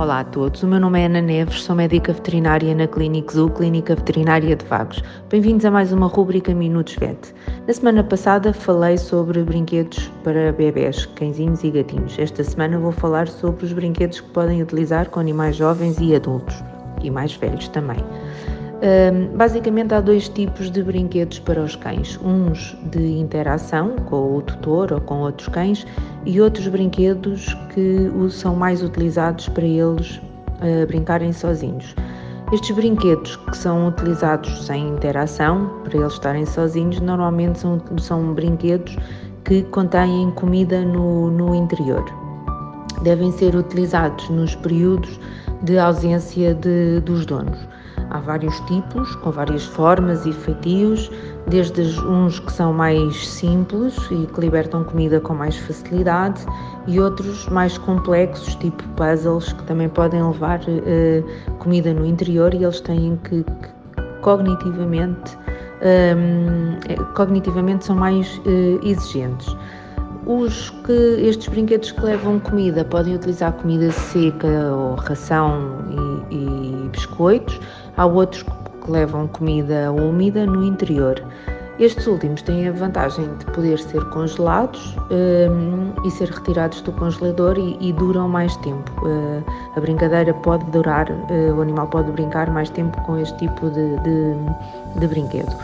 Olá a todos, o meu nome é Ana Neves, sou médica veterinária na Clínica Zoo, Clínica Veterinária de Vagos. Bem-vindos a mais uma rúbrica Minutos Vet. Na semana passada falei sobre brinquedos para bebés, cãezinhos e gatinhos. Esta semana vou falar sobre os brinquedos que podem utilizar com animais jovens e adultos, e mais velhos também. Um, basicamente há dois tipos de brinquedos para os cães, uns de interação com o tutor ou com outros cães e outros brinquedos que são mais utilizados para eles uh, brincarem sozinhos. Estes brinquedos que são utilizados sem interação, para eles estarem sozinhos, normalmente são, são brinquedos que contêm comida no, no interior. Devem ser utilizados nos períodos de ausência de, dos donos. Há vários tipos, com várias formas e feitios, desde uns que são mais simples e que libertam comida com mais facilidade, e outros mais complexos, tipo puzzles, que também podem levar uh, comida no interior e eles têm que, que cognitivamente, um, ehm, cognitivamente são mais uh, exigentes. Os que estes brinquedos que levam comida podem utilizar comida seca ou ração e, e biscoitos Há outros que levam comida úmida no interior. Estes últimos têm a vantagem de poder ser congelados um, e ser retirados do congelador e, e duram mais tempo. Uh, a brincadeira pode durar, uh, o animal pode brincar mais tempo com este tipo de, de, de brinquedo.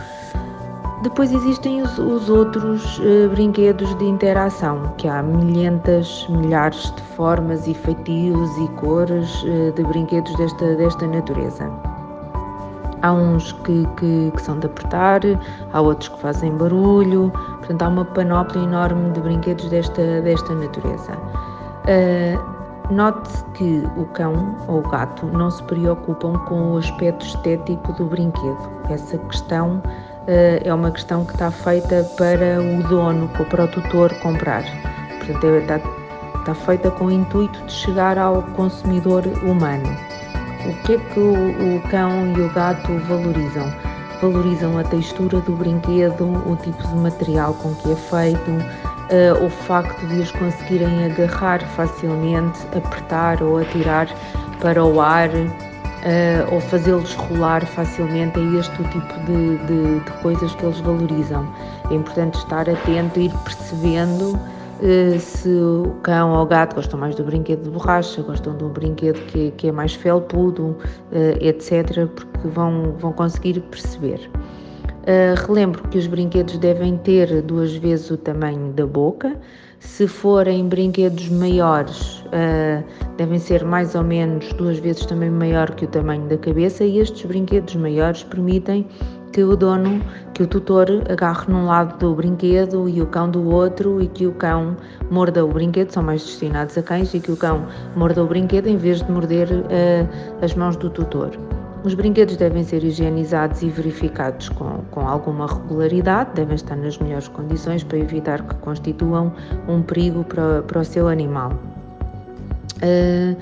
Depois existem os, os outros uh, brinquedos de interação, que há milhentas, milhares de formas e feitios e cores de brinquedos desta, desta natureza. Há uns que, que, que, são de apertar, há outros que fazem barulho, portanto há uma panóplia enorme de brinquedos desta, desta natureza. Uh, Note-se que o cão ou o gato não se preocupam com o aspecto estético do brinquedo. Essa questão uh, é uma questão que está feita para o dono, para o tutor comprar. Portanto, é, está, está feita com o intuito de chegar ao consumidor humano. O que é que o, cão e o gato valorizam? Valorizam a textura do brinquedo, o tipo de material com que é feito, uh, o facto de os conseguirem agarrar facilmente, apertar ou atirar para o ar. Uh, ou fazê-los rolar facilmente, é este o tipo de, de, de coisas que eles valorizam. É importante estar atento e ir percebendo se o cão ou o gato gostam mais do brinquedo de borracha, gostam de um brinquedo que, que é mais felpudo, eh, etc., porque vão, vão conseguir perceber. Uh, relembro que os brinquedos devem ter duas vezes o tamanho da boca. Se forem brinquedos maiores, devem ser mais ou menos duas vezes também maior que o tamanho da cabeça. E estes brinquedos maiores permitem que o dono, que o tutor agarre num lado do brinquedo e o cão do outro e que o cão morda o brinquedo, são mais destinados a cães, e que o cão morda o brinquedo em vez de morder uh, as mãos do tutor. Os brinquedos devem ser higienizados e verificados com, com alguma regularidade, devem estar nas melhores condições para evitar que constituam um perigo para, para o seu animal. Uh,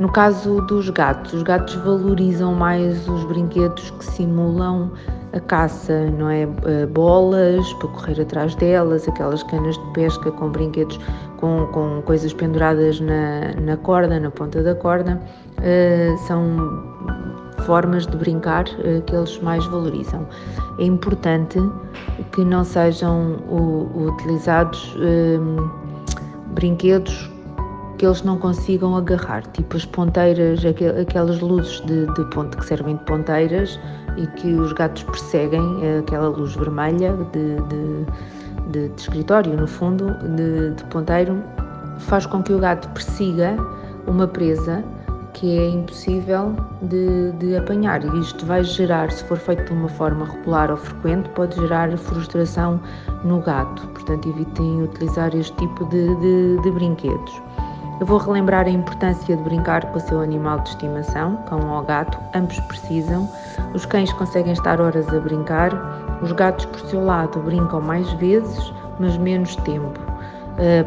no caso dos gatos, os gatos valorizam mais os brinquedos que simulam a caça, não é? Eh, bolas para correr atrás delas, aquelas canas de pesca com brinquedos com, com coisas penduradas na, na corda, na ponta da corda, uh, são formas de brincar uh, que eles mais valorizam. É importante que não sejam o, utilizados uh, brinquedos que eles não consigam agarrar, tipo as ponteiras, aquelas luzes de, de ponte que servem de ponteiras e que os gatos perseguem, é aquela luz vermelha de, de, de, de escritório, no fundo, de, ponteiro, faz com que o gato persiga uma presa que é impossível de, de, apanhar. E isto vai gerar, se for feito de uma forma regular ou frequente, pode gerar frustração no gato. Portanto, evitem utilizar este tipo de, de, de brinquedos. Eu vou relembrar a importância de brincar com o seu animal de estimação, cão ou gato, ambos precisam. Os cães conseguem estar horas a brincar, os gatos, por seu lado, brincam mais vezes, mas menos tempo.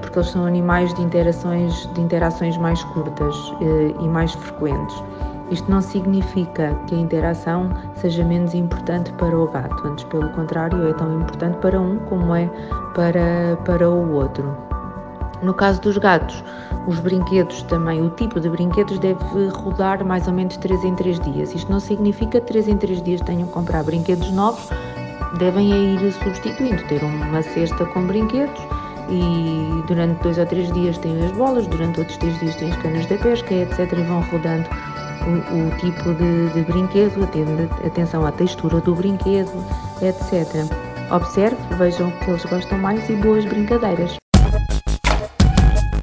porque eles são animais de interações, de interações mais curtas e mais frequentes. Isto não significa que a interação seja menos importante para o gato, antes pelo contrário, é tão importante para um como é para, para o outro. No caso dos gatos, os brinquedos também, o tipo de brinquedos deve rodar mais ou menos 3 em 3 dias. Isto não significa que 3 em 3 dias tenham que comprar brinquedos novos, devem ir substituindo, ter uma cesta com brinquedos e durante dois ou três dias têm as bolas, durante outros três dias têm as canas da pesca, etc. e vão rodando o, o tipo de, de brinquedo, atenção à textura do brinquedo, etc. Observe, vejam o que eles gostam mais e boas brincadeiras.